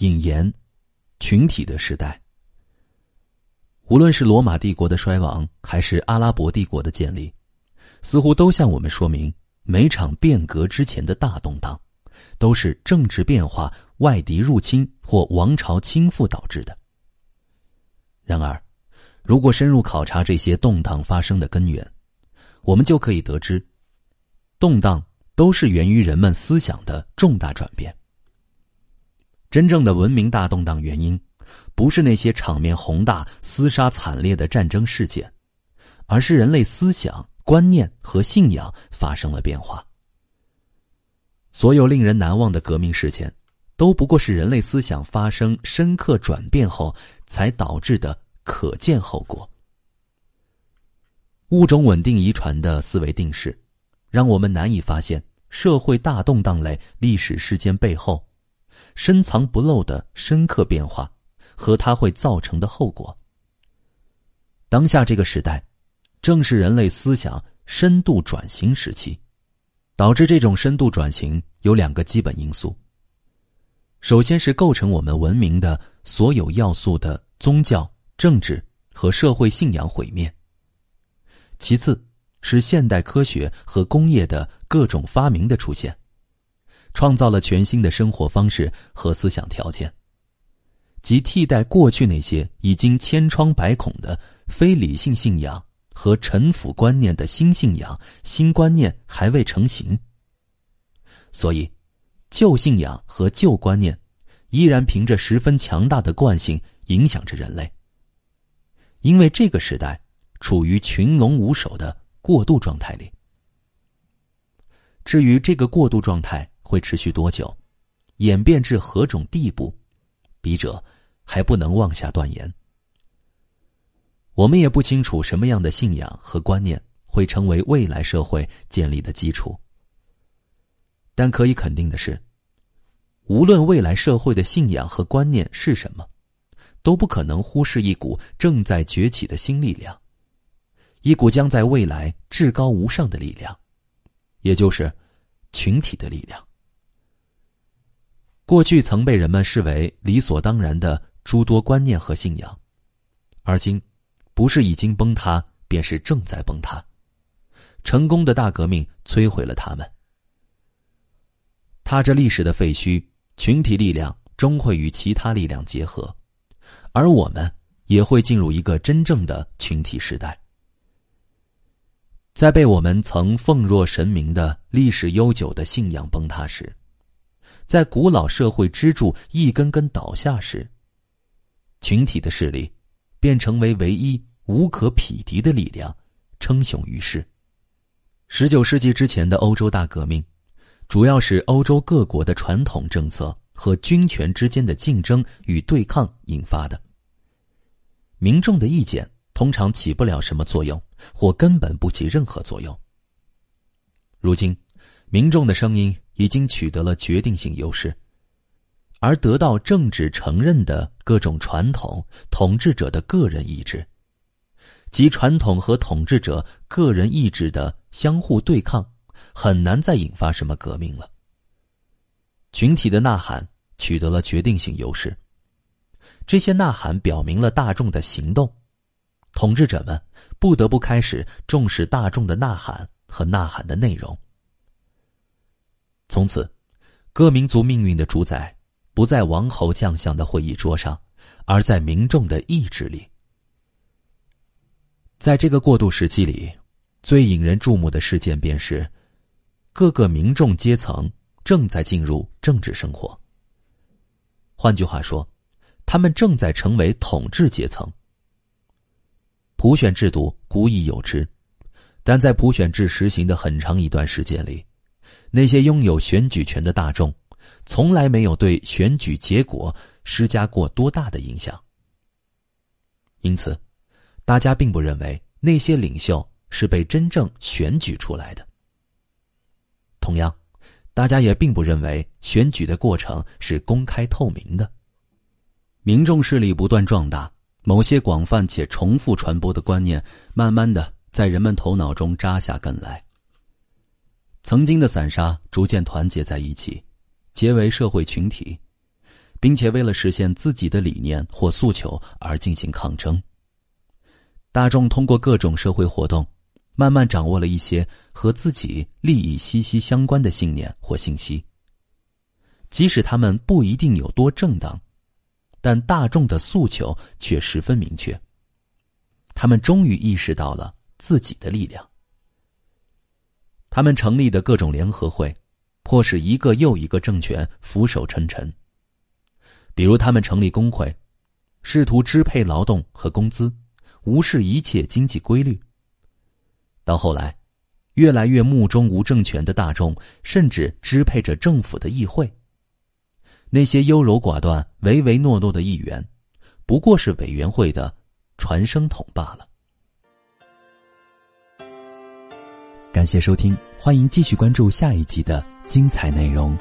引言：群体的时代。无论是罗马帝国的衰亡，还是阿拉伯帝国的建立，似乎都向我们说明，每场变革之前的大动荡，都是政治变化、外敌入侵或王朝倾覆导致的。然而，如果深入考察这些动荡发生的根源，我们就可以得知，动荡都是源于人们思想的重大转变。真正的文明大动荡原因，不是那些场面宏大、厮杀惨烈的战争事件，而是人类思想、观念和信仰发生了变化。所有令人难忘的革命事件，都不过是人类思想发生深刻转变后才导致的可见后果。物种稳定遗传的思维定式，让我们难以发现社会大动荡类历史事件背后。深藏不露的深刻变化和它会造成的后果。当下这个时代，正是人类思想深度转型时期。导致这种深度转型有两个基本因素。首先是构成我们文明的所有要素的宗教、政治和社会信仰毁灭。其次是现代科学和工业的各种发明的出现。创造了全新的生活方式和思想条件，即替代过去那些已经千疮百孔的非理性信仰和臣服观念的新信仰、新观念还未成型。所以，旧信仰和旧观念依然凭着十分强大的惯性影响着人类。因为这个时代处于群龙无首的过渡状态里。至于这个过渡状态，会持续多久，演变至何种地步，笔者还不能妄下断言。我们也不清楚什么样的信仰和观念会成为未来社会建立的基础。但可以肯定的是，无论未来社会的信仰和观念是什么，都不可能忽视一股正在崛起的新力量，一股将在未来至高无上的力量，也就是群体的力量。过去曾被人们视为理所当然的诸多观念和信仰，而今，不是已经崩塌，便是正在崩塌。成功的大革命摧毁了他们。踏着历史的废墟，群体力量终会与其他力量结合，而我们也会进入一个真正的群体时代。在被我们曾奉若神明的历史悠久的信仰崩塌时。在古老社会支柱一根根倒下时，群体的势力便成为唯一无可匹敌的力量，称雄于世。十九世纪之前的欧洲大革命，主要是欧洲各国的传统政策和军权之间的竞争与对抗引发的。民众的意见通常起不了什么作用，或根本不起任何作用。如今，民众的声音。已经取得了决定性优势，而得到政治承认的各种传统统治者的个人意志，及传统和统治者个人意志的相互对抗，很难再引发什么革命了。群体的呐喊取得了决定性优势，这些呐喊表明了大众的行动，统治者们不得不开始重视大众的呐喊和呐喊的内容。从此，各民族命运的主宰不在王侯将相的会议桌上，而在民众的意志里。在这个过渡时期里，最引人注目的事件便是，各个民众阶层正在进入政治生活。换句话说，他们正在成为统治阶层。普选制度古已有之，但在普选制实行的很长一段时间里。那些拥有选举权的大众，从来没有对选举结果施加过多大的影响。因此，大家并不认为那些领袖是被真正选举出来的。同样，大家也并不认为选举的过程是公开透明的。民众势力不断壮大，某些广泛且重复传播的观念，慢慢的在人们头脑中扎下根来。曾经的散沙逐渐团结在一起，结为社会群体，并且为了实现自己的理念或诉求而进行抗争。大众通过各种社会活动，慢慢掌握了一些和自己利益息息相关的信念或信息。即使他们不一定有多正当，但大众的诉求却十分明确。他们终于意识到了自己的力量。他们成立的各种联合会，迫使一个又一个政权俯首称臣。比如，他们成立工会，试图支配劳动和工资，无视一切经济规律。到后来，越来越目中无政权的大众，甚至支配着政府的议会。那些优柔寡断、唯唯诺诺的议员，不过是委员会的传声筒罢了。感谢收听，欢迎继续关注下一集的精彩内容。